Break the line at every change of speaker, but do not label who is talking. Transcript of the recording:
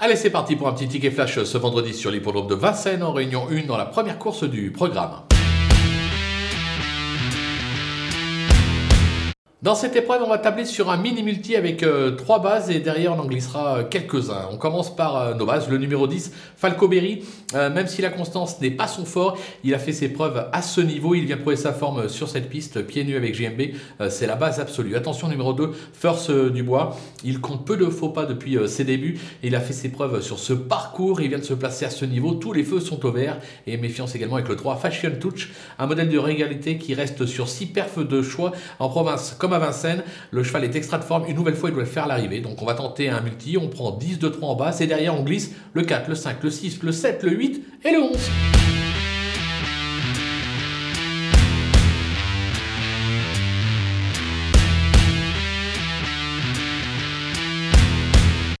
Allez, c'est parti pour un petit ticket flash ce vendredi sur l'hippodrome de Vincennes en réunion 1 dans la première course du programme. Dans cette épreuve, on va tabler sur un mini-multi avec euh, trois bases et derrière on en glissera euh, quelques-uns. On commence par euh, nos bases. Le numéro 10, Falco Berry. même si la constance n'est pas son fort, il a fait ses preuves à ce niveau. Il vient prouver sa forme sur cette piste, pieds nus avec GMB. C'est la base absolue. Attention, numéro 2, First Dubois. Il compte peu de faux pas depuis ses débuts. il a fait ses preuves sur ce parcours. Il vient de se placer à ce niveau. Tous les feux sont au vert. Et méfiance également avec le 3, Fashion Touch. Un modèle de régalité qui reste sur 6 perfs de choix en province à Vincennes. Le cheval est extra de forme. Une nouvelle fois, il doit faire l'arrivée. Donc on va tenter un multi. On prend 10, 2, 3 en bas. Et derrière, on glisse le 4, le 5, le 6, le 7, le 8 et le 11.